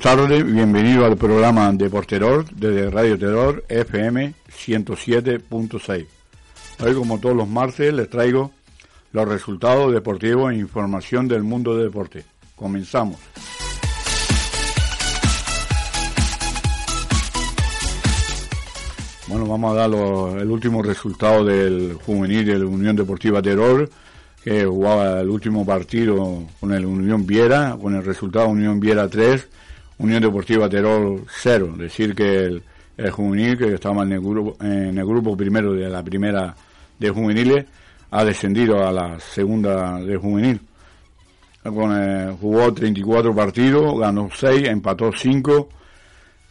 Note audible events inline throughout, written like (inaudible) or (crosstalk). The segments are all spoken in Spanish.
Tardes. Bienvenido al programa de Porteror desde Radio Terror FM 107.6. Hoy, como todos los martes, les traigo los resultados deportivos e información del mundo del deporte. Comenzamos. Bueno, vamos a dar el último resultado del juvenil de la Unión Deportiva Terror, que jugaba el último partido con el Unión Viera, con el resultado Unión Viera 3, Unión Deportiva Terror 0. Decir que el, juvenil, que estaba en el, grupo, en el grupo primero de la primera de juveniles, ha descendido a la segunda de juvenil. Eh, jugó 34 partidos, ganó 6, empató 5,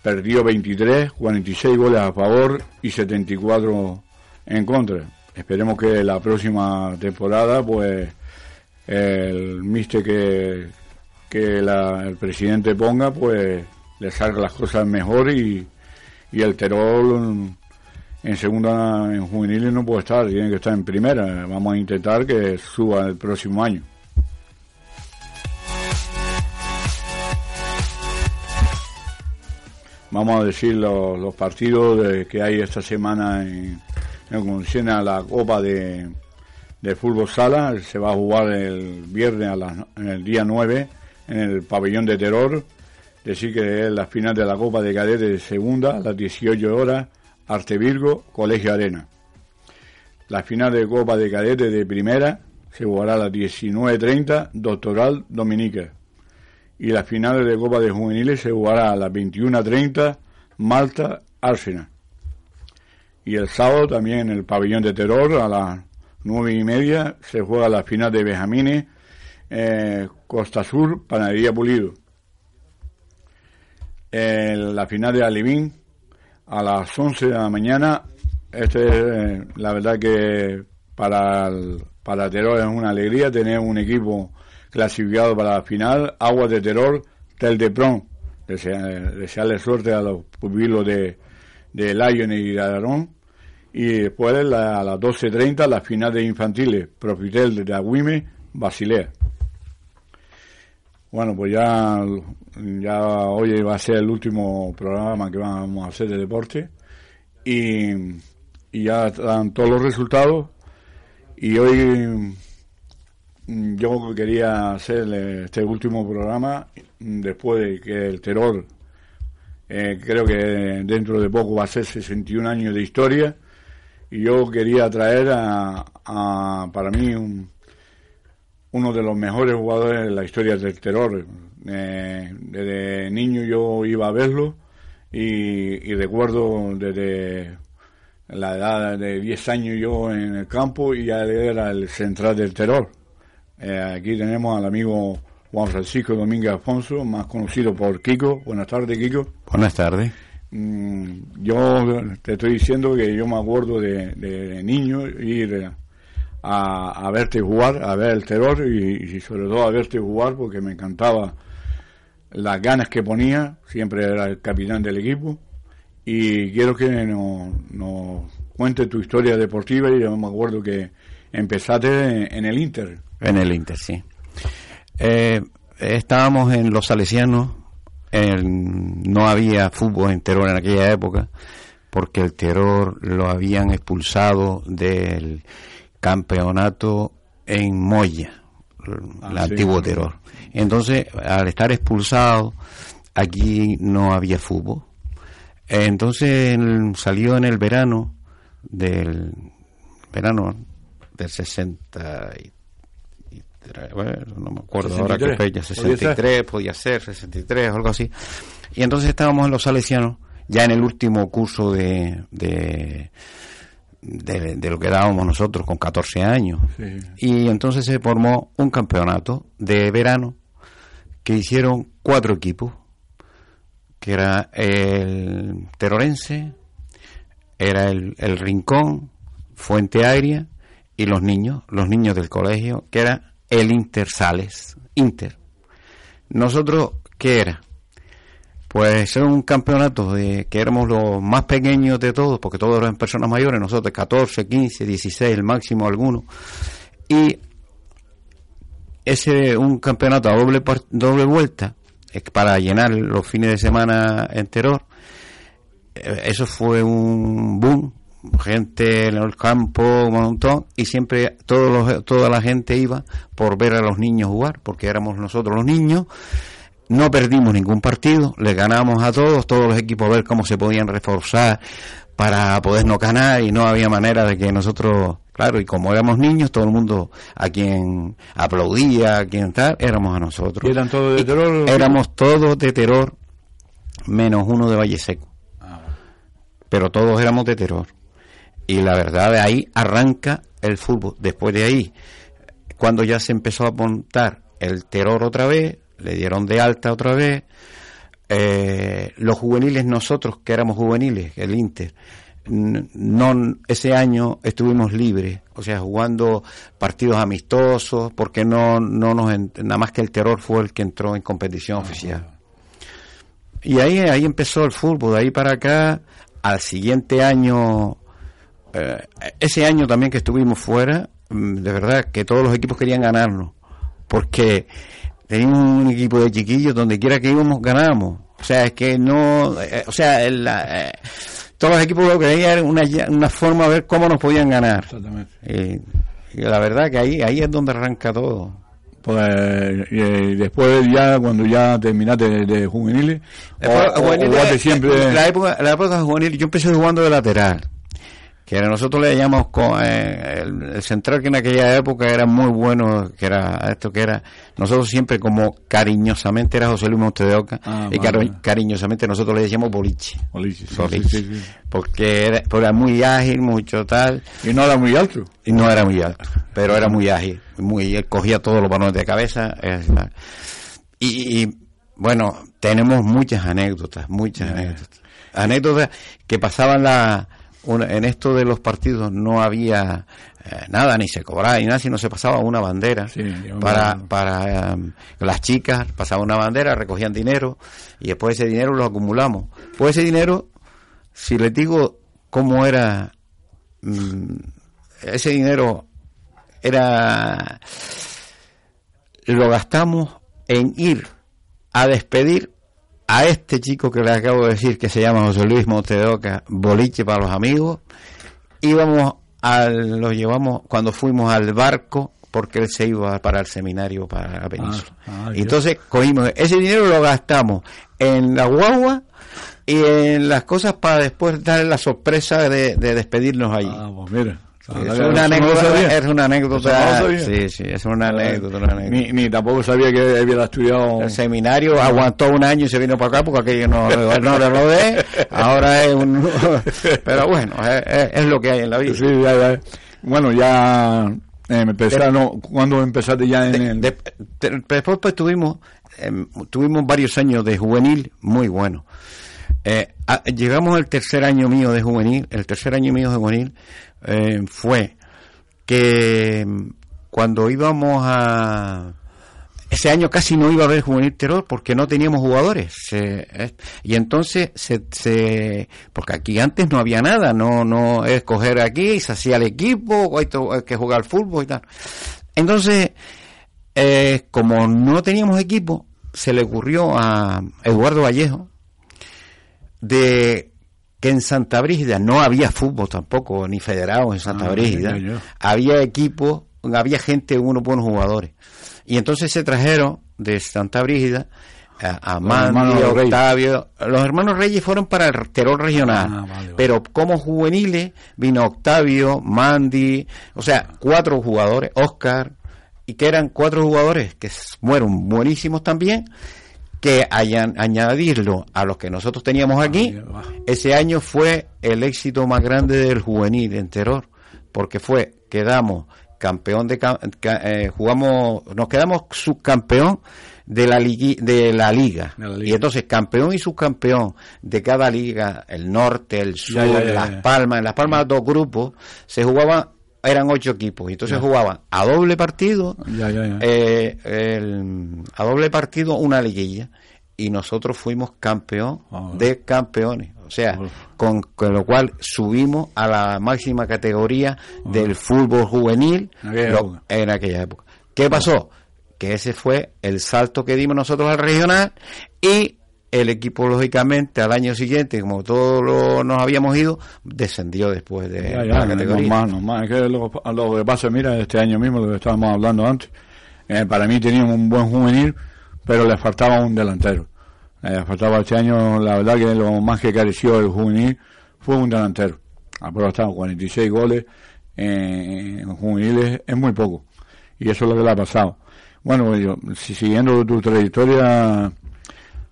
perdió 23, 46 goles a favor y 74 en contra. Esperemos que la próxima temporada, pues, el mister que, que la- el presidente ponga, pues, le salga las cosas mejor y, y el Terol en segunda, en juveniles no puede estar, tiene que estar en primera. Vamos a intentar que suba el próximo año. Vamos a decir los, los partidos de- que hay esta semana en, en la Copa de, de Fútbol Sala. Se va a jugar el viernes a en el día 9 en el pabellón de Terror. Decir que es la final de la Copa de Cadetes de segunda a las 18 horas, Arte Virgo, Colegio Arena. La final de Copa de Cadetes de primera se jugará a las 19.30, Doctoral Dominica y las finales de Copa de Juveniles se jugará a las 21.30 Malta Arsenal. Y el sábado también en el pabellón de Terror a las nueve y media se juega la final de Benjamines eh, Costa Sur Panadería Pulido. En la final de Alivín a las 11 de la mañana. Este es, eh, la verdad que para el- para Terror es una alegría tener un equipo clasificado para la final. Aguas de Terror, Tel de Pron. Desea- desearle suerte a los pupilos de, de Lion y de Aragón. Y después a las 12.30 la final de infantiles, Profitel de Agüime, Basilea. Bueno, pues ya, ya hoy va a ser el último programa que vamos a hacer de deporte y, y ya están todos los resultados. Y hoy yo quería hacer este último programa después de que el terror eh, creo que dentro de poco va a ser 61 años de historia. Y yo quería traer a, a para mí un, uno de los mejores jugadores de la historia del terror. Eh, desde niño yo iba a verlo y, y recuerdo desde la edad de 10 años yo en el campo y ya era el central del terror. Eh, aquí tenemos al amigo Juan Francisco Domínguez Alfonso, más conocido por Kiko. Buenas tardes, Kiko. Buenas tardes. Mm, yo te estoy diciendo que yo me acuerdo de, de niño ir a, a verte jugar, a ver el terror y, y sobre todo a verte jugar porque me encantaba las ganas que ponía, siempre era el capitán del equipo y quiero que nos, nos cuente tu historia deportiva y yo me acuerdo que empezaste en, en el Inter. En el Inter, sí. Eh, estábamos en los Salesianos, en- no había fútbol en Terror en aquella época, porque el Terror lo habían expulsado del campeonato en Moya, el ah, antiguo terror. Entonces, al estar expulsado, aquí no había fútbol. Entonces salió en el verano del verano del 63, bueno, no me acuerdo ahora qué fecha, 63, podía ser, 63, algo así. Y entonces estábamos en los salesianos, ya en el último curso de, de, de, lo que dábamos nosotros con 14 años. Y entonces se formó un campeonato de verano que hicieron cuatro equipos, que era el Terorense, era el, el Rincón, Fuente Aérea y los niños, los niños del colegio, que era el Intersales, Inter. Nosotros, ¿qué era? Pues era un campeonato de que éramos los más pequeños de todos, porque todos eran personas mayores, nosotros 14, 15, 16, el máximo alguno. Y ese un campeonato a doble doble vuelta para llenar los fines de semana enteros. Eh, eso fue un boom gente en el campo, un montón, y siempre todos toda la gente iba por ver a los niños jugar, porque éramos nosotros los niños. No perdimos ningún partido, le ganamos a todos, todos los equipos a ver cómo se podían reforzar para podernos ganar y no había manera de que nosotros, claro, y como éramos niños, todo el mundo a quien aplaudía, a quien tal, éramos a nosotros. eran todos de terror? Éramos todos de terror, menos uno de Valle Seco. Ah. Pero todos éramos de terror y la verdad de ahí arranca el fútbol. Después de ahí, cuando ya se empezó a montar el terror otra vez, le dieron de alta otra vez, eh, los juveniles nosotros que éramos juveniles, el Inter, no ese año estuvimos libres, o sea, jugando partidos amistosos, porque no no nos nada más que el terror fue el que entró en competición oficial. Y ahí ahí empezó el fútbol, de ahí para acá al siguiente año eh, ese año también que estuvimos fuera, mm, de verdad que todos los equipos querían ganarnos, porque teníamos un equipo de chiquillos donde quiera que íbamos ganábamos. O sea, es que no, eh, o sea, eh, todos los equipos lo que era una, una forma de ver cómo nos podían ganar. y la verdad que ahí, ahí es donde arranca todo. Pues, después ya cuando ya terminaste de, juveniles, siempre... La época, la época juvenil, yo empecé jugando de lateral que nosotros le llamamos con, eh, el, central que en aquella época era muy bueno, que era esto que era, nosotros siempre como cariñosamente era José Luis Monte de Oca, ah, y cariñosamente nosotros le decíamos boliche. Boliche, Porque, era, muy ágil, mucho tal. Y no era muy alto. Y no era muy alto, pero era muy ágil, muy, él cogía todos los balones de cabeza. y, y, bueno, tenemos muchas anécdotas, muchas anécdotas. Anécdotas que pasaban la en esto de los partidos no había eh, nada, ni se cobraba ni nada, sino se pasaba una bandera para, para em, las chicas, pasaba una bandera, recogían dinero y después ese dinero lo acumulamos. Pues ese dinero, si les digo cómo era, mm, ese dinero era, lo gastamos en ir a despedir a este chico que le acabo de decir, que se llama José Luis Montedoca, boliche para los amigos, íbamos al, lo llevamos cuando fuimos al barco, porque él se iba para el seminario para la península. Ah, ah, entonces cogimos, ese dinero lo gastamos en la guagua y en las cosas para después darle la sorpresa de, despedirnos allí. Ah, pues mira es, una anécdota, es una anécdota. Sí, sí, es una anécdota. Ni, ni, tampoco sabía que había estudiado. El seminario aguantó un año y se vino para acá porque aquello no, no le rodé. Ahora es un. (laughs) Pero bueno, es, lo que hay en la vida. Sí, ya, ya. Bueno, ya. Eh, empezaron, ¿Cuándo empezaste ya en el.? después pues tuvimos, em, tuvimos varios años de juvenil muy buenos. Eh, llegamos al tercer año mío de juvenil, el tercer año mío de juvenil, eh, fue que cuando íbamos a... Ese año casi no iba a haber juvenil terror porque no teníamos jugadores. y entonces, se, porque aquí antes no había nada, no no escoger aquí, se hacía el equipo, hay, que jugar fútbol y tal. Entonces, eh, como no teníamos equipo, se le ocurrió a Eduardo Vallejo de que en Santa Brígida no había fútbol tampoco, ni federados en Santa ah, Brígida. Había equipos, había gente, unos buenos jugadores. Y entonces se trajeron de Santa Brígida a, Mandy, Octavio. Los hermanos Reyes fueron para el terror regional, ah, pero como juveniles vino Octavio, Mandy, o sea, cuatro jugadores, Oscar, y que eran cuatro jugadores que fueron buenísimos también, que hayan añadirlo a los que nosotros teníamos aquí, ese año fue el éxito más grande del juvenil en terror, porque fue, quedamos campeón de, eh, jugamos, nos quedamos subcampeón de la, de la liga. Y entonces campeón y subcampeón de cada liga, el norte, el sur, Las Palmas, en Las Palmas dos grupos, se jugaban eran ocho equipos. Y entonces jugaban a doble partido eh, a doble partido una liguilla. Y nosotros fuimos campeón ah, de campeones. O sea con, lo cual subimos a la máxima categoría ah. del fútbol juvenil en aquella época. ¿qué pasó? que ese fue el salto que dimos nosotros al regional y el equipo lógicamente al año siguiente como todos nos habíamos ido descendió después de la categoría. normal, Es que lo, que pasa mira este año mismo lo que estábamos hablando antes eh, para mí teníamos un buen juvenil pero le faltaba un delantero. Le faltaba este año la verdad que lo más que careció el juvenil fue un delantero. Estamos 46 goles en juveniles es muy poco. Y eso es lo que le ha pasado. Bueno, yo, si siguiendo tu trayectoria,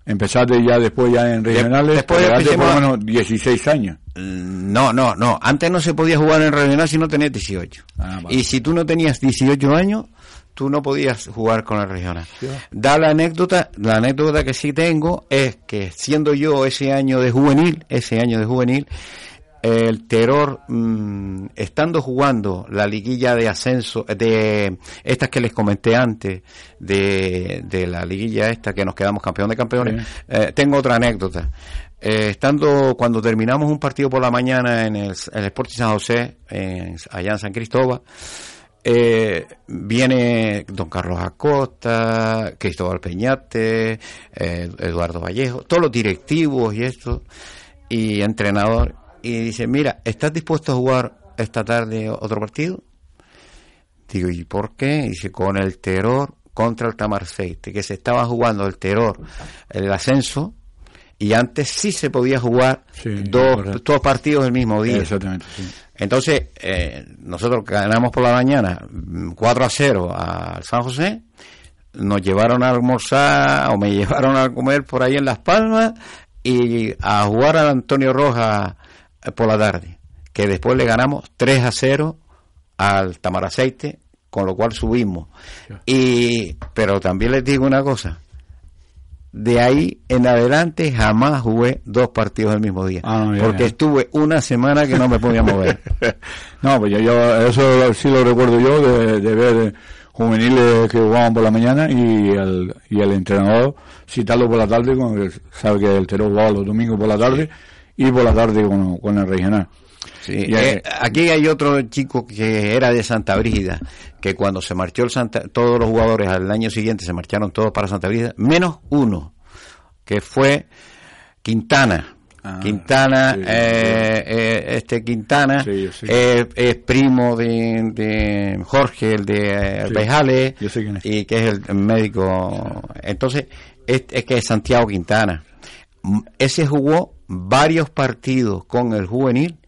empezaste ya después ya en regionales, después de por lo menos 16 años. Mm, no, no, no. Antes no se podía jugar en regional si no tenías 18. Ah, y si tú no tenías 18 años, tú no podías jugar con el regional. Da la anécdota, la anécdota que sí tengo es que siendo yo ese año de juvenil, ese año de juvenil, el terror, mm, estando jugando la liguilla de ascenso, de estas que les comenté antes, de, de la liguilla esta que nos quedamos campeón de campeones, eh, tengo otra anécdota. Eh, estando, cuando terminamos un partido por la mañana en el, el Sporting San José, allá en San Cristóbal, eh, viene don Carlos Acosta, Cristóbal Peñate, Eduardo Vallejo, todos los directivos y esto, y entrenador, y dice, mira, ¿estás dispuesto a jugar esta tarde otro partido? Digo, ¿y por qué? dice, con el terror contra el Tamarceite, que se estaba jugando el terror, el ascenso, y antes sí se podía jugar dos, dos, partidos el mismo día. Exactamente, Entonces, eh, nosotros ganamos por la mañana 4 a 0 al San José, nos llevaron a almorzar o me (laughs) llevaron a comer por ahí en Las Palmas y a jugar al Antonio Rojas por la tarde, que después le ganamos 3 a 0 al Tamaraceite, con lo cual subimos. Y, pero también les digo una cosa, de ahí en adelante jamás jugué dos partidos el mismo día, ah, porque estuve una semana que no me podía mover. (laughs) no, pues yo, eso sí lo recuerdo yo, de, ver juveniles que jugaban por la mañana y el, y el entrenador citarlo por la tarde, cuando sabe que el Teró jugaba los domingos por la tarde y por la tarde con, el regional. Eh, aquí hay otro chico que era de Santa Brígida, que cuando se marchó el Santa, todos los jugadores al año siguiente se marcharon todos para Santa Brígida, menos uno, que fue Quintana. Ah, Quintana, eh, eh, este Quintana es primo de, Jorge, el de Bejale, y que es el médico. Entonces, es, es que es Santiago Quintana. Ese jugó varios partidos con el juvenil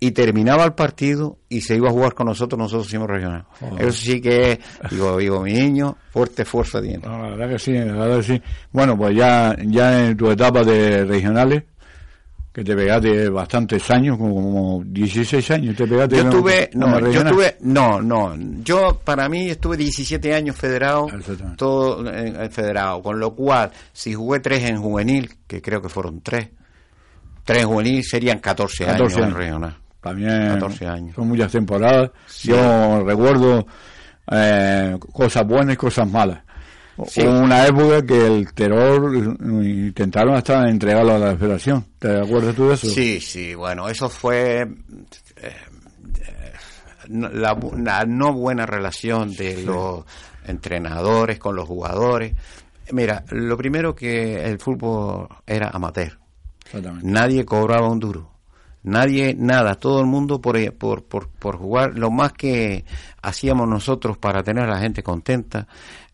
y terminaba el partido y se iba a jugar con nosotros, nosotros hicimos regional. Oh. Eso sí que digo, digo, mi niño, fuerte fuerza tiene. la verdad que sí, la verdad que sí. Bueno, pues ya, ya en tu etapa de regionales, que te pegaste bastantes años, como, 16 años te pegaste. Yo estuve, no, yo estuve, no, no, yo para mí estuve 17 años federado, todo federado, con lo cual, si jugué tres en juvenil, que creo que fueron tres, Tres juveniles serían 14, años, en regional. También 14 años. son muchas temporadas. Yo recuerdo eh, cosas buenas y cosas malas. Hubo una época que el terror intentaron hasta entregarlo a la federación. ¿Te acuerdas tú de eso? Sí, sí, bueno, eso fue eh, la, la, no buena relación de los entrenadores con los jugadores. Mira, lo primero que el fútbol era amateur. Nadie cobraba un duro. Nadie, nada, todo el mundo por, por, por, por jugar. Lo más que hacíamos nosotros para tener a la gente contenta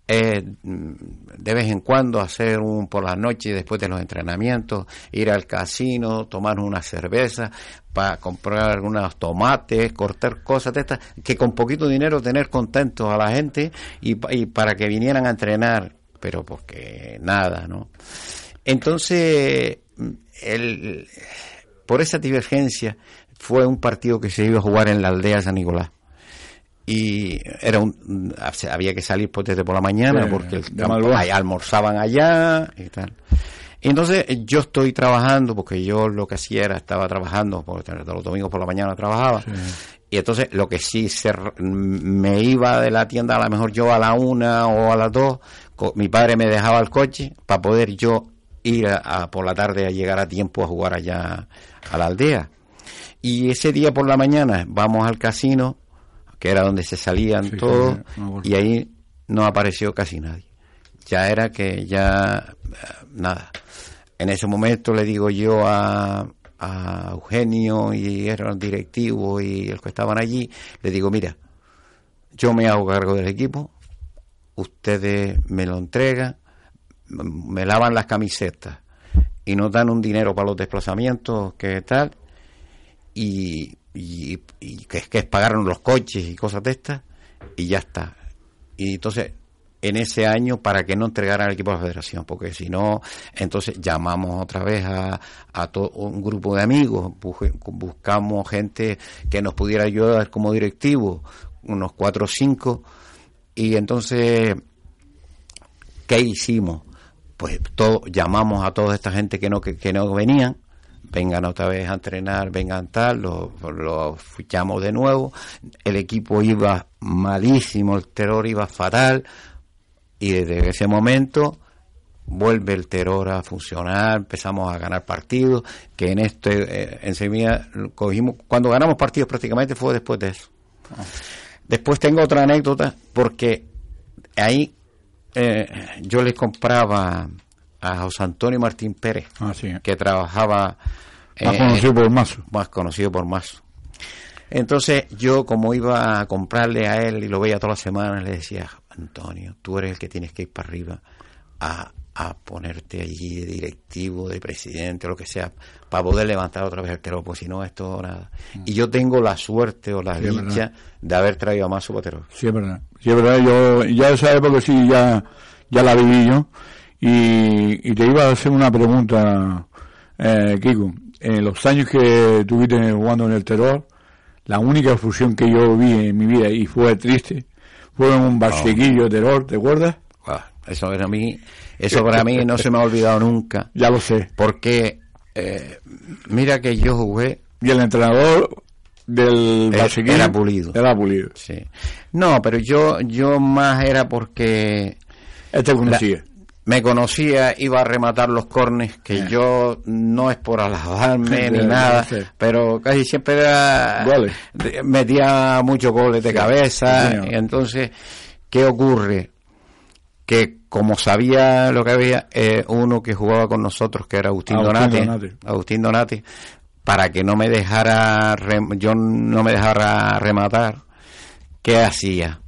es de vez en cuando hacer un por la noche después de los entrenamientos, ir al casino, tomar una cerveza, para comprar unos tomates, cortar cosas de estas, que con poquito dinero tener contentos a la gente y, y para que vinieran a entrenar, pero porque nada, ¿no? Entonces, el, por esa divergencia fue un partido que se iba a jugar en la aldea de San Nicolás. Y era un, había que salir pues desde por la mañana porque el almorzaban allá y tal. Y entonces yo estoy trabajando porque yo lo que hacía era estaba trabajando porque los domingos por la mañana trabajaba. Y entonces lo que sí se, me iba de la tienda a lo mejor yo a la una o a las dos mi padre me dejaba el coche para poder yo ir a, por la tarde a llegar a tiempo a jugar allá a la aldea y ese día por la mañana vamos al casino que era donde se salían todos, y ahí no apareció casi nadie. Ya era que ya nada. En ese momento le digo yo a, a Eugenio y eran directivos y los que estaban allí, le digo, mira, yo me hago cargo del equipo, ustedes me lo entregan, me lavan las camisetas y nos dan un dinero para los desplazamientos, que tal, y y, que, es, que pagaron los coches y cosas de estas y ya está. Y entonces en ese año para que no entregaran el equipo a la federación, porque si no, entonces llamamos otra vez a, a todo un grupo de amigos, buscamos gente que nos pudiera ayudar como directivo, unos cuatro o cinco, y entonces, ¿qué hicimos? Pues todo, llamamos a toda esta gente que no, que no venían, vengan otra vez a entrenar, vengan tal, lo, fichamos de nuevo, el equipo iba malísimo, el terror iba fatal, y desde ese momento vuelve el terror a funcionar, empezamos a ganar partidos, que en este, eh, en cogimos, cuando ganamos partidos prácticamente fue después de eso. Ah. Después tengo otra anécdota, porque ahí eh, yo le compraba a José Antonio Martín Pérez, ah, que trabajaba... Más conocido por Mazo. Más conocido por Mazo. Entonces yo como iba a comprarle a él y lo veía todas las semanas, le decía, Antonio, tú eres el que tienes que ir para arriba a, a ponerte allí de directivo, de presidente, o lo que sea, para poder levantar otra vez el terror, pues si no, esto nada. Mm. Y yo tengo la suerte o la dicha de haber traído a Mazo para Sí, es verdad. Sí, es verdad. Yo ya esa época sí, ya, ya la viví yo. Y, te iba a hacer una pregunta, eh, Kiko. En los años que tuviste jugando en el terror, la única fusión que yo vi en mi vida y fue triste fue un barsequillo de terror, ¿te acuerdas? Ah, eso para mí, eso para mí no se me ha olvidado nunca. (laughs) Ya lo sé. Porque eh, mira que yo jugué y el entrenador del barsequillo era pulido. Era pulido. Sí. No, pero yo yo más era porque este conocía me conocía, iba a rematar los cornes, que yo no es por alabarme (laughs) ni nada, pero casi siempre era, metía muchos goles de cabeza. y entonces, ¿qué ocurre? Que como sabía lo que había, eh, uno que jugaba con nosotros, que era Agustín, Donati, Agustín Donati, para que no me dejara, yo no me dejara rematar, ¿qué hacía?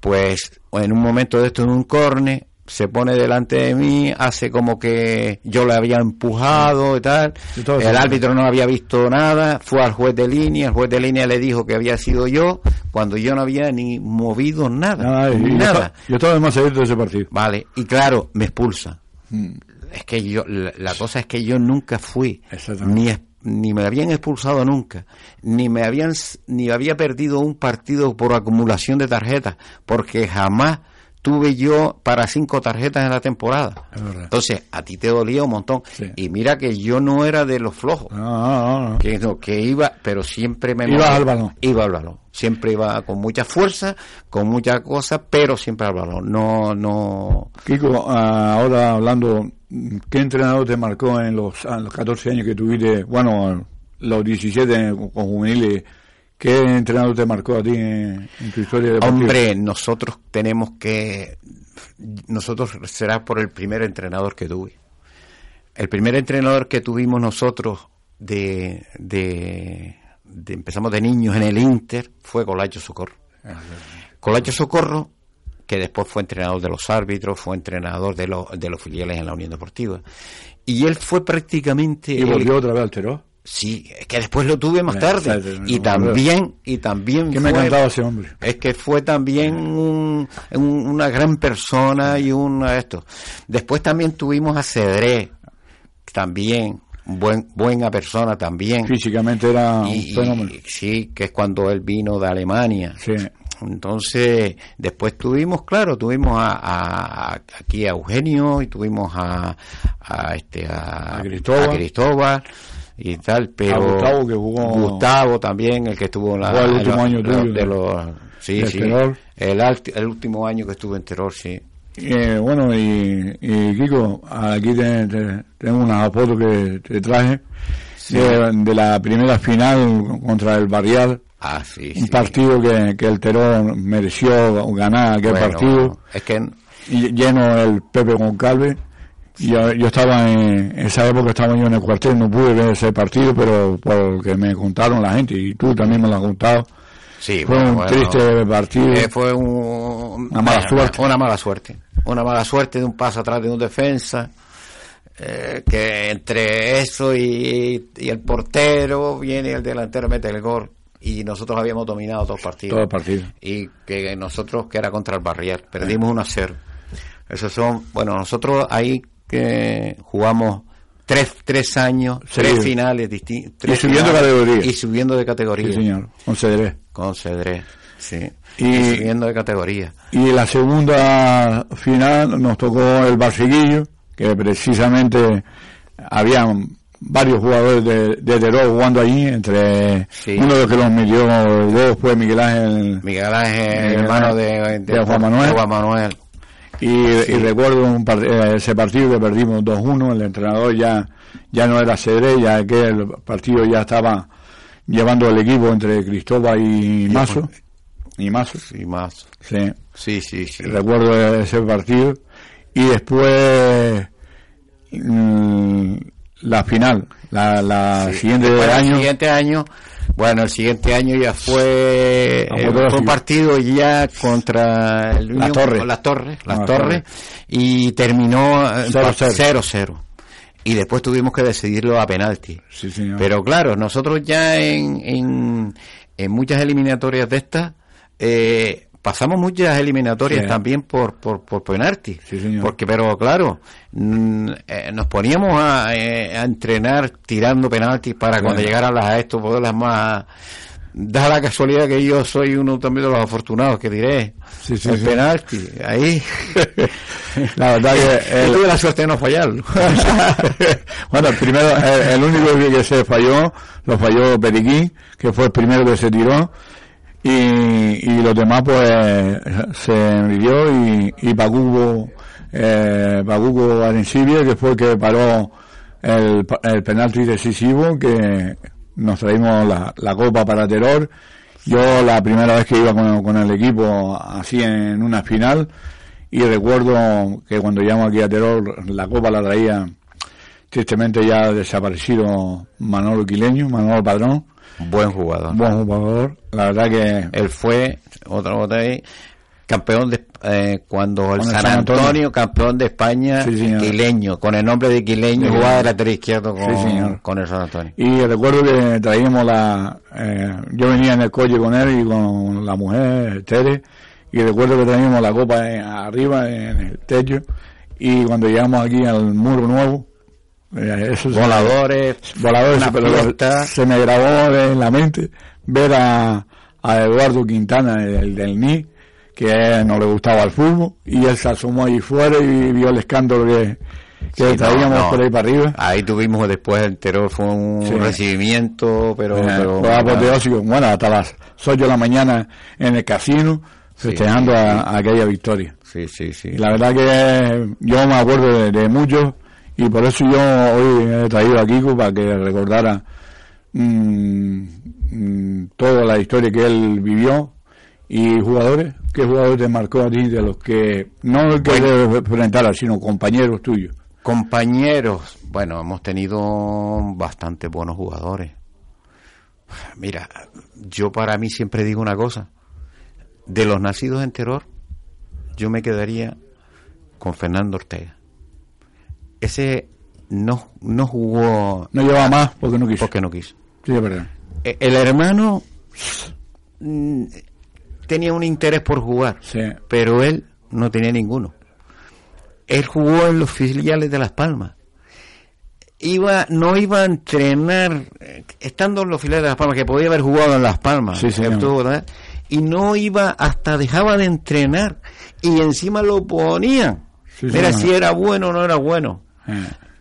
Pues en un momento de esto, en un corne, se pone delante de mí, hace como que yo le había empujado y tal. el árbitro no había visto nada, fue al juez de línea, el juez de línea le dijo que había sido yo, cuando yo no había ni movido nada. nada. Yo, estaba más abierto de ese partido. Vale, y claro, me expulsa. Hmm. Es que yo, la, cosa es que yo nunca fui, ni, ni me habían expulsado nunca, ni me habían, ni había perdido un partido por acumulación de tarjetas, porque jamás tuve yo para cinco tarjetas en la temporada. Entonces, a ti te dolía un montón. Y mira que yo no era de los flojos. Que, no, que iba, pero siempre me... Iba al balón. Iba al balón. Siempre iba con mucha fuerza, con mucha cosa, pero siempre al balón. No, no... Kiko, ah, ahora hablando, ¿qué entrenador te marcó en los, en los 14 años que tuviste, bueno, los 17 con juveniles? ¿Qué entrenador te marcó a ti en, tu historia de Hombre, nosotros tenemos que... Nosotros será por el primer entrenador que tuve. El primer entrenador que tuvimos nosotros de, de, empezamos de niños en el Inter fue Colacho Socorro. Colacho Socorro, que después fue entrenador de los árbitros, fue entrenador de los, de los filiales en la Unión Deportiva. Y él fue prácticamente... ¿Y volvió otra vez al Sí, es que después lo tuve más tarde. y también, y también. ¿Qué me ha encantado ese hombre? Es que fue también una gran persona y un esto. Después también tuvimos a Cedré, también, buen, buena persona también. Físicamente era un fenómeno. sí, que es cuando él vino de Alemania. Sí. Entonces, después tuvimos, claro, tuvimos a, aquí a Eugenio y tuvimos a, a este a, Cristóbal. Y tal, pero Gustavo que jugó Gustavo también, el que estuvo en la, el último año de los sí, sí, el, el último año que estuvo en Terror, sí. Eh, bueno, y, y, Kiko, aquí tengo unas fotos que te traje de, la primera final contra el Barrial. Ah, sí, un partido que, que, el Terror mereció ganar aquel partido. Es que... Lleno el Pepe Goncalves. Yo, yo estaba en, esa época estaba yo en el cuartel, no pude ver ese partido, pero porque me contaron la gente y tú también me lo has contado. Sí, fue un triste partido. Eh, fue una mala suerte. Una mala suerte. Una mala suerte de un paso atrás de un defensa. Eh, que entre eso y, el portero viene el delantero mete el gol y nosotros habíamos dominado dos partidos. Todo partido. Y que nosotros, que era contra el Barrier, perdimos 1 a 0. Esos son, bueno, nosotros ahí que jugamos tres, tres años, tres finales distintos. Y subiendo de categoría. Y subiendo de categoría. Sí, señor, con Cedré. Con Cedré, sí. Y, subiendo de categoría. Y la segunda final nos tocó el Barciguillo, que precisamente habían varios jugadores de, de jugando allí, entre uno de los que los metió dos fue Miguel Ángel. Miguel Ángel, hermano de, Juan Manuel. Juan Manuel. Y, recuerdo un eh, ese partido que perdimos 2-1, el entrenador ya, ya no era Cedré, ya que el partido ya estaba llevando el equipo entre Cristóbal y Mazo. Y Mazo. Y Mazo. Sí. Sí, sí, sí. Recuerdo ese partido. Y después mm, la final, la, la siguiente año. El siguiente año bueno, el siguiente año ya fue, eh, un partido ya contra el la Torre. las Torres, las Torres, y terminó 0-0. Y después tuvimos que decidirlo a penalti. Sí, señor. Pero claro, nosotros ya en, en, en muchas eliminatorias de estas, eh, pasamos muchas eliminatorias también por, por, por penalti. Porque, pero claro, mm, eh, nos poníamos eh, a, entrenar tirando penaltis para cuando llegaran las, a esto poderlas más. Da la casualidad que yo soy uno también de los afortunados que diré. el penalti, ahí. (laughs) la verdad que. (laughs) tuve la suerte de no fallarlo. (laughs) bueno, primero, el, único que se falló, lo falló Periquín, que fue el primero que se tiró y, y los demás pues se envidió y, y Pacubo, eh, que fue el que paró el, el penalti decisivo que nos traímos la, la copa para Terror. Yo la primera vez que iba con, con, el equipo así en una final y recuerdo que cuando llegamos aquí a Terror la copa la traía tristemente ya desaparecido Manolo Quileño, Manolo Padrón Buen jugador. Buen jugador. La verdad que él fue, otra vez ahí, campeón de eh, cuando el San, Antonio, campeón de España, quileño, con el nombre de quileño, jugaba de lateral izquierdo con, con, el San Antonio. Y recuerdo que traíamos la, eh, yo venía en el coche con él y con la mujer, Tere, y recuerdo que traíamos la copa arriba en el techo, y cuando llegamos aquí al muro nuevo, voladores, voladores, pero se me grabó en la mente ver a, Eduardo Quintana, el del NI, que no le gustaba el fútbol, y él se asomó ahí fuera y vio el escándalo que, que traíamos por ahí para arriba. Ahí tuvimos después entero, fue un recibimiento, pero, eh, pero bueno, hasta las 8 de la mañana en el casino, festejando a, aquella victoria. Sí, sí, sí. La verdad que yo me acuerdo de muchos y por eso yo hoy he traído a Kiko para que recordara mm, mm, toda la historia que él vivió y jugadores. ¿Qué jugadores te marcó a ti de los que, no el que bueno. enfrentara, sino compañeros tuyos? Compañeros, bueno, hemos tenido bastante buenos jugadores. Mira, yo para mí siempre digo una cosa. De los nacidos en terror, yo me quedaría con Fernando Ortega. Ese no, no jugó... No llevaba más porque no quiso. Porque no quiso. Sí, es verdad. E, el hermano mm, tenía un interés por jugar, Sí. pero él no tenía ninguno. Él jugó en los filiales de Las Palmas. Iba, no iba a entrenar, eh, estando en los filiales de Las Palmas, que podía haber jugado en Las Palmas, Sí, ¿verdad? y no iba, hasta dejaba de entrenar, y encima lo ponían. Sí, Mira si era bueno o no era bueno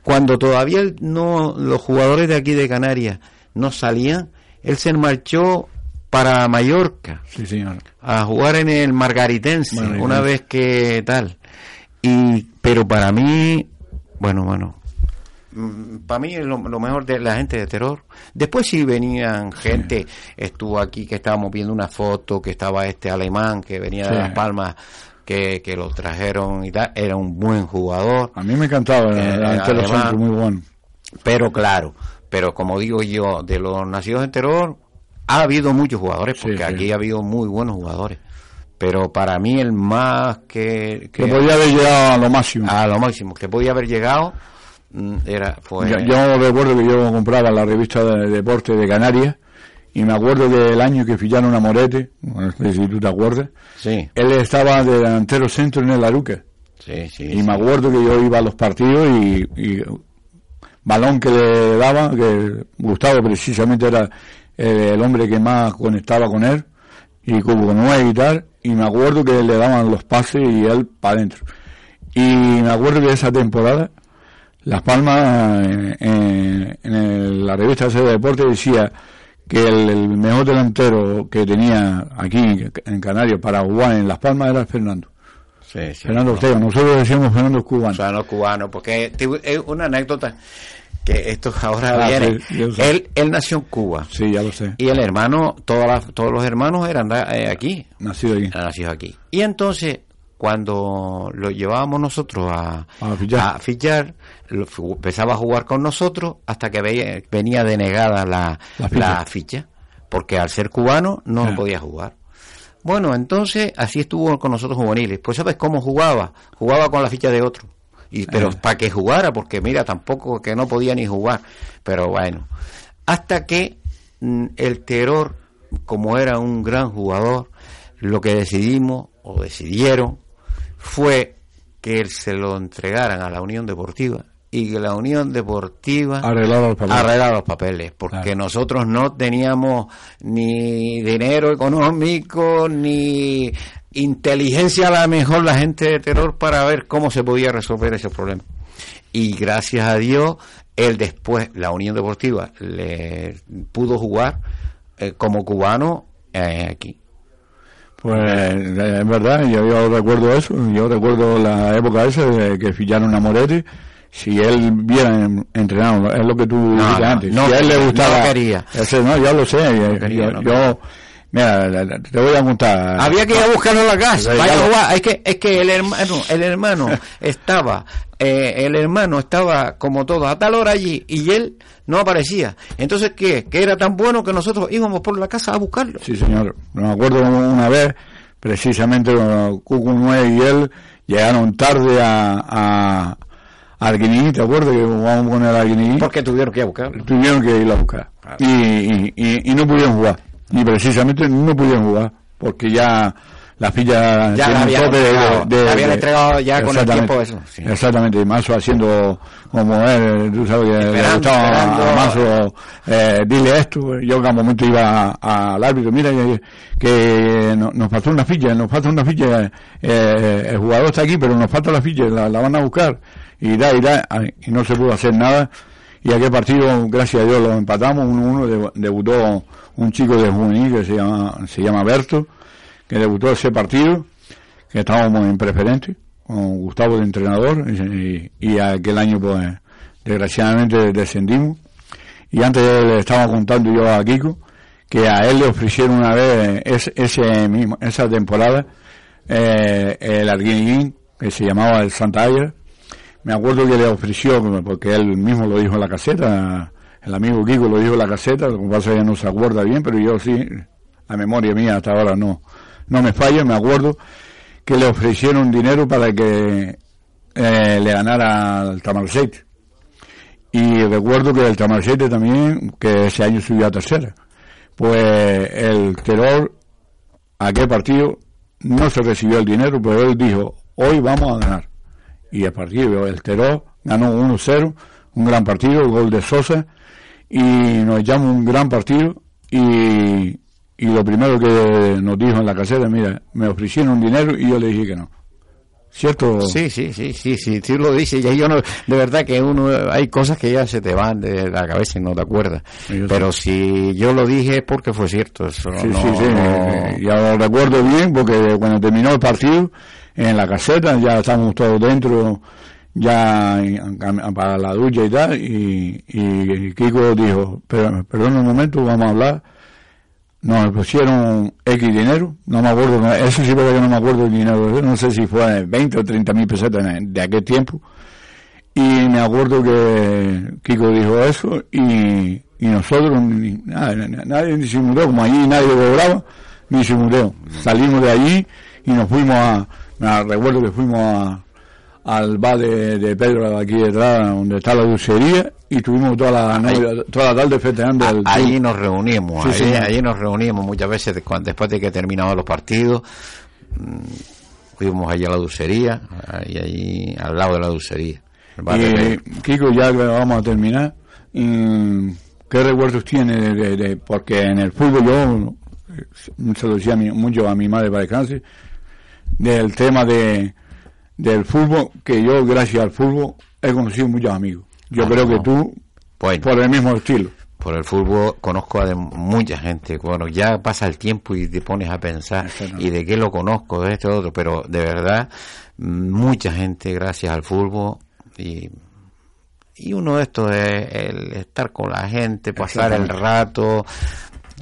cuando todavía no los jugadores de aquí de Canarias no salían, él se marchó para Mallorca sí, señor. a jugar en el Margaritense Margaritense. una vez que tal. Y pero para mí, bueno, bueno, mm, para mí es lo, lo mejor de la gente de terror. Después sí venían gente, estuvo aquí que estábamos viendo una foto que estaba este alemán que venía de. Las Palmas que, que lo trajeron y tal, era un buen jugador. A mí me encantaba, Eh, alemán. centro muy bueno. Pero claro, pero como digo yo, de los nacidos en terror, ha habido muchos jugadores, porque sí. aquí ha habido muy buenos jugadores. Pero para mí el más que, Que podía haber llegado a lo máximo. a lo máximo que podía haber llegado mm, era fue Yo, yo recuerdo que yo compraba la revista de deporte de Canarias y me acuerdo que el año que ficharon a Morete, no sé si tú te acuerdas, sí, él estaba de delantero centro en el Aruca. sí, sí, Y me acuerdo que yo iba a los partidos y, y balón que le daba, que Gustavo precisamente era el hombre que más conectaba con él, y como nueve y tal, y me acuerdo que le daban los pases y él para adentro. Y me acuerdo que esa temporada, Las Palmas, en, en- en el- la revista esa de deporte decía que el, el mejor delantero que tenía aquí en Canarias para jugar en Las Palmas era Fernando. Sí, sí. Fernando Ortega, nosotros decíamos Fernando Cubano. O sea, no cubano, porque es una anécdota que esto ahora Ah, viene. sí, él, él nació en Cuba. Sí, ya lo sé. Y el hermano, todas las- todos los hermanos eran eh, aquí, Nacido aquí. eran nacidos aquí. Y entonces, cuando lo llevábamos nosotros a, A fichar. a fichar, lo fu- empezaba a jugar con nosotros hasta que veía- venía denegada la, La ficha. la ficha, porque al ser cubano no podía jugar. Bueno, entonces así estuvo con nosotros juveniles. Pues ¿sabes cómo jugaba? Jugaba con la ficha de otro. Y, pero Ah. para que jugara, porque mira, tampoco que no podía ni jugar. Pero bueno, hasta que mm, el terror, como era un gran jugador, lo que decidimos o decidieron fue que él se lo entregaran a la Unión Deportiva y que la Unión Deportiva Arreglar los papeles. arreglar los papeles, porque Claro. nosotros no teníamos ni dinero económico, ni inteligencia a la mejor la gente de terror para ver cómo se podía resolver ese problema. Y gracias a Dios, él después, la Unión Deportiva, le pudo jugar eh, como cubano eh, aquí. Pues eh, es verdad, yo, yo recuerdo eso, yo recuerdo la época esa de que ficharon a Moretti. Si él viera en- entrenado, es lo que tú dijiste no, antes. no si a él le gustaba. no quería. Ese, no, ya lo sé. eh, quería, yo, no yo- mira, te voy a contar. Había que ir a buscarlo a la casa. Vaya a jugar. Es que, es que el hermano, el hermano (laughs) estaba, eh, el hermano estaba como todo a tal hora allí y él no aparecía. Entonces, ¿qué? Que era tan bueno que nosotros íbamos por la casa a buscarlo. Sí, señor. Me acuerdo una vez, precisamente, Cucu 9 y él llegaron tarde a, a, a Arguiní, ¿te acuerdas que vamos a poner a Arguiní? Porque tuvieron que ir a buscarlo. tuvieron que ir a buscar. Y, y, y, y no pudieron jugar. Y precisamente no pudieron jugar. Porque ya la filla Ya la habían entregado, la habían entregado ya con el tiempo eso, sí. Exactamente. Y Mazo haciendo como él, tú sabes que le Esperando, gustaba a- Mazo, eh, dile esto. Yo en un momento iba a- al árbitro, mira que, que no- nos falta una ficha, nos falta una ficha. eh, el jugador está aquí, pero nos falta la ficha, la, la van a buscar. Y da, y da, y no se pudo hacer nada. Y aquel partido, gracias a Dios, lo empatamos 1-1. debu- Debutó un chico de juvenil que se llama, se llama Berto, que debutó ese partido, que estábamos en preferente, con Gustavo de entrenador, y, y aquel año, pues, desgraciadamente descendimos. Y antes le estaba contando yo a Kiko que a él le ofrecieron una vez ese, ese mismo, esa temporada eh, el Arguinín, que se llamaba el Santa Aguirre, me acuerdo que le ofreció, porque él mismo lo dijo en la caseta, el amigo Kiko lo dijo en la caseta, lo que pasa que no se acuerda bien, pero yo sí, la memoria mía hasta ahora no, no me falla, me acuerdo que le ofrecieron dinero para que eh, le ganara al Tamarcete. Y recuerdo que el Tamarcete también, que ese año subió a tercera. Pues el terror, aquel partido, no se recibió el dinero, pero él dijo, hoy vamos a ganar. Y a partir de el terror ganó 1-0, un gran partido, gol de Sosa, y nos echamos un gran partido y, y lo primero que nos dijo en la caseta, mira, me ofrecieron dinero y yo le dije que no. ¿Cierto? Sí, sí, sí, sí, sí, sí lo dice. Y yo no, de verdad que uno, hay cosas que ya se te van de la cabeza y no te acuerdas. Pero si yo lo dije es porque fue cierto. Eso sí, sí, sí. Ya lo recuerdo bien porque cuando terminó el partido, en la caseta, ya estábamos todos dentro, ya para la ducha y tal, y, y Kiko dijo, pero, perdón un momento, vamos a hablar nos pusieron X dinero, no me acuerdo, eso sí porque yo no me acuerdo el dinero, no sé si fue 20 o 30 mil pesetas de aquel tiempo, y me acuerdo que Kiko dijo eso, y, y nosotros, nadie, nadie disimuló, como allí nadie cobraba, disimuló. Salimos de allí y nos fuimos a, me recuerdo que fuimos a, al bar de, Pedro aquí detrás, donde está la dulcería, y tuvimos toda la, toda la tarde festejando. El, ahí nos reunimos, ahí, nos reunimos muchas veces después de que terminaban los partidos. Mm, fuimos allá a la dulcería, y ahí al lado de la dulcería. Y, Kiko, ya vamos a terminar. Mm, ¿Qué recuerdos tiene de, porque en el fútbol yo se lo decía mucho a mi madre para descansar del tema de del fútbol, que yo gracias al fútbol he conocido muchos amigos. Yo ah, creo que tú, por el mismo estilo. Por el fútbol conozco a mucha gente. Bueno, ya pasa el tiempo y te pones a pensar, ¿y de qué lo conozco? De este otro. Pero de verdad, mucha gente gracias al fútbol y y uno de estos es el estar con la gente, pasar el rato,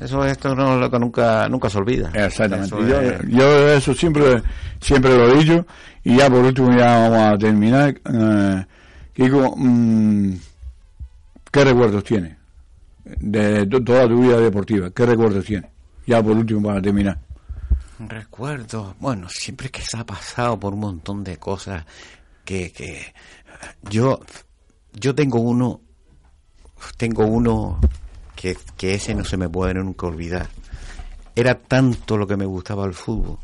eso esto no es lo que nunca nunca se olvida. Exactamente. yo, eso siempre siempre lo he dicho y ya por último ya vamos a terminar. Eh, Kiko, mm, ¿qué recuerdos tiene de toda tu vida deportiva? ¿Qué recuerdos tiene? Ya por último para terminar. Recuerdos, bueno, siempre que se ha pasado por un montón de cosas que, que yo yo tengo uno tengo uno que, ese no se me puede nunca olvidar. Era tanto lo que me gustaba el fútbol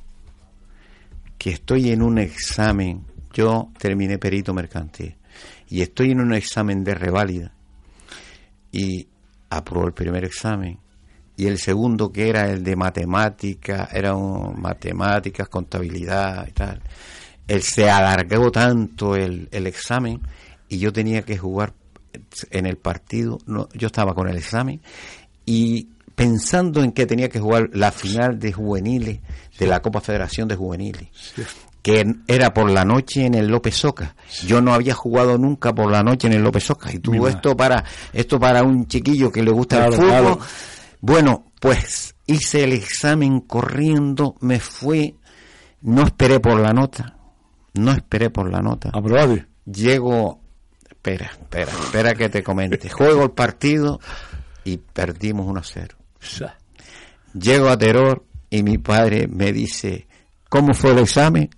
que estoy en un examen, yo terminé perito mercantil y estoy en un examen de reválida y aprobó el primer examen y el segundo que era el de matemáticas, era un, matemáticas, contabilidad y tal. Él se alargó tanto el, el examen y yo tenía que jugar en el partido, no, yo estaba con el examen y pensando en que tenía que jugar la final de juveniles de la Copa Federación de Juveniles. que era por la noche en el López Soca. Yo no había jugado nunca por la noche en el López Soca y tuvo esto para esto para un chiquillo que le gusta el fútbol. Bueno, pues hice el examen corriendo, me fui, no esperé por la nota, no esperé por la nota. Aprobado. Llego espera, espera, espera que te comente. Juego el partido y perdimos 1-0. Llego a Teror y mi padre me dice, ¿cómo fue el examen?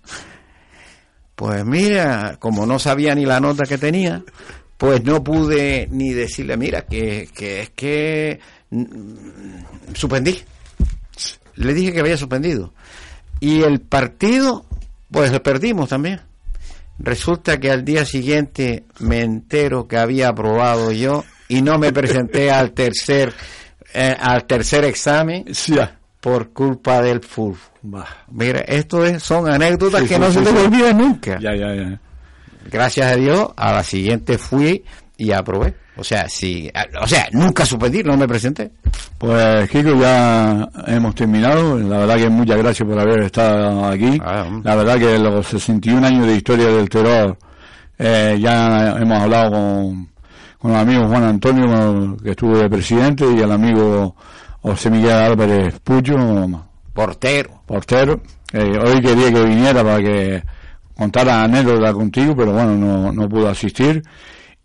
Pues mira, como no sabía ni la nota que tenía, pues no pude ni decirle, mira, que, que es que mm, suspendí. Le dije que había suspendido. Y el partido, pues lo perdimos también. Resulta que al día siguiente me entero que había aprobado yo y no me presenté (laughs) al tercer eh, al tercer examen por culpa del fútbol. Mira, esto es, son anécdotas que no se te olvidan nunca. Ya, ya, ya. Gracias a Dios, a la siguiente fui y aprobé. O sea, sí, o sea, nunca suspendí, no me presenté. Pues Kiko, ya hemos terminado. La verdad que muchas gracias por haber estado aquí. Ah, la verdad que los 61 años de historia del terror, eh, ya hemos hablado con, con el amigo Juan Antonio, que estuvo de presidente, y el amigo José Miguel Álvarez Pucho, portero. Portero. Eh, hoy quería que viniera para que contar la anécdota contigo, pero bueno, no, no pudo asistir.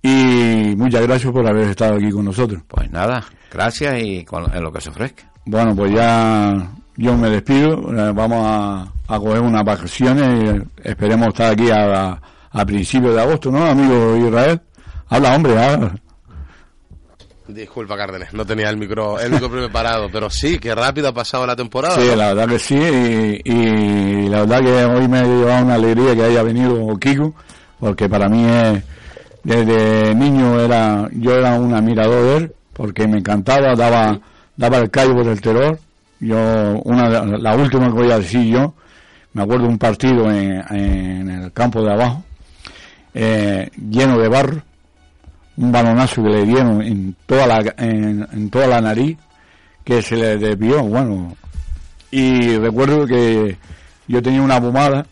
Y muchas gracias por haber estado aquí con nosotros. Pues nada, gracias y con, en lo que se ofrezca. Bueno, pues ya yo me despido. Eh, vamos a, a coger unas vacaciones y esperemos estar aquí a, a, principios de agosto, ¿no, amigo Israel? Habla, hombre, habla. Disculpa, Cárdenas, no tenía el micro, el micro (laughs) preparado, pero sí, que rápido ha pasado la temporada. Sí, la verdad que sí, y, la verdad que hoy me ha llevado una alegría que haya venido Kiko, porque para mí es, desde niño era, yo era un admirador de él, porque me encantaba, daba, daba el callo por el terror. Yo, una, la última que voy a decir yo, me acuerdo un partido en, en el campo de abajo, eh, lleno de barro, un balonazo que le dieron en toda la, en, toda la nariz, que se le desvió, bueno, y recuerdo que yo tenía una pomada,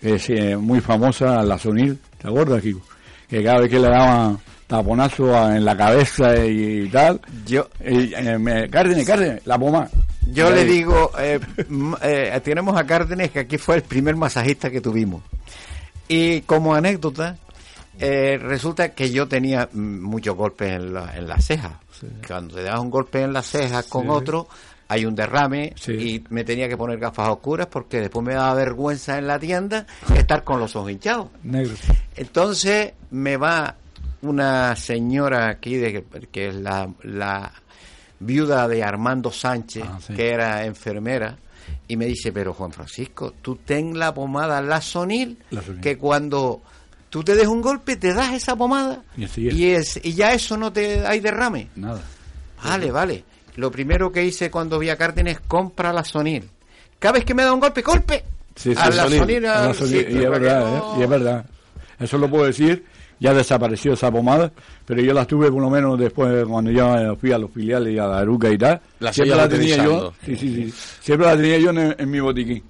que es eh, muy famosa, la Sonil, ¿te acuerdas, Kiko? Que cada vez que le daban taponazo en la cabeza y, tal, yo, eh, me, Cárdenes, Cárdenes, la pomada. Yo le digo, eh, eh, tenemos a Cárdenes que aquí fue el primer masajista que tuvimos. Y como anécdota, eh, resulta que yo tenía muchos golpes en, la, en las cejas. Cuando te das un golpe en las cejas con otro, hay un derrame y me tenía que poner gafas oscuras porque después me daba vergüenza en la tienda estar con los ojos hinchados. Entonces me va una señora aquí de que es la, la viuda de Armando Sánchez, ah, que era enfermera, y me dice, pero Juan Francisco, tú ten la pomada la sonil, que cuando tú te des un golpe, te das esa pomada y, es. y ya eso no te hay derrame. Nada. Vale, vale. Lo primero que hice cuando vi a Cárdenas, compra la sonil. Cada vez que me da un golpe, golpe. Sí, a la sonil. y es verdad, ¿eh? y es verdad. Eso lo puedo decir ya desapareció esa pomada, pero yo la tuve por lo menos después cuando ya fui a los filiales y a la Aruca y tal. siempre la tenía yo, sí, sí, sí, siempre la tenía yo en mi botiquín.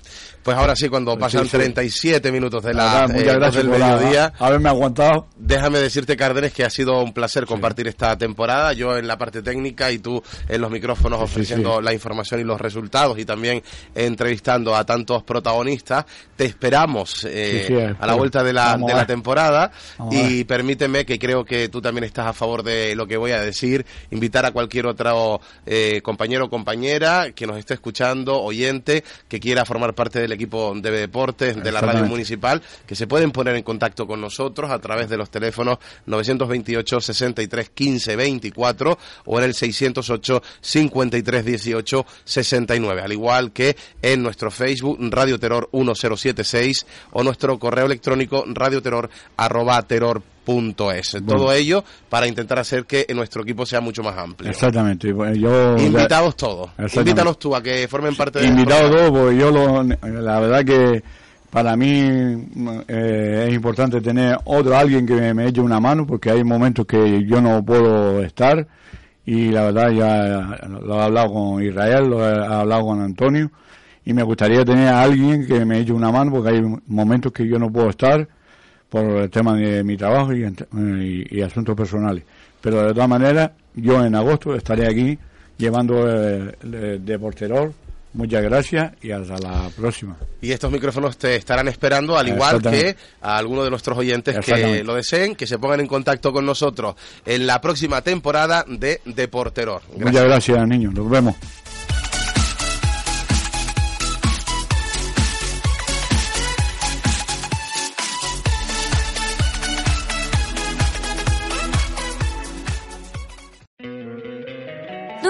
Pues ahora sí, cuando pues pasan 37 minutos de la, muchas eh, gracias del mediodía. haberme aguantado. Déjame decirte, Cárdenes, que ha sido un placer compartir esta temporada. Yo en la parte técnica y tú en los micrófonos ofreciendo la información y los resultados y también entrevistando a tantos protagonistas. Te esperamos eh, a la vuelta de la, de la temporada y permíteme que creo que tú también estás a favor de lo que voy a decir. Invitar a cualquier otro eh, compañero o compañera que nos esté escuchando, oyente, que quiera formar parte del equipo de deportes de la radio municipal, que se pueden poner en contacto con nosotros a través de los teléfonos 928 63 15 24 o en el 608 53 18 69, al igual que en nuestro Facebook Radio Terror 1076 o nuestro correo electrónico radioterror arroba terror Punto es. Todo ello para intentar hacer que nuestro equipo sea mucho más amplio. Exactamente. Yo, Invitados todos. Invítalos tú a que formen parte de Invitados todos, porque yo lo, la verdad que para mí eh, es importante tener otro alguien que me, eche una mano, porque hay momentos que yo no puedo estar y la verdad ya lo he hablado con Israel, lo he hablado con Antonio y me gustaría tener a alguien que me eche una mano porque hay momentos que yo no puedo estar por el tema de mi trabajo y, asuntos personales. Pero de todas maneras, yo en agosto estaré aquí llevando eh, de porterol. Muchas gracias y hasta la próxima. Y estos micrófonos te estarán esperando, al igual que a algunos de nuestros oyentes que lo deseen, que se pongan en contacto con nosotros en la próxima temporada de Deporteror. Muchas gracias, niños. Nos vemos.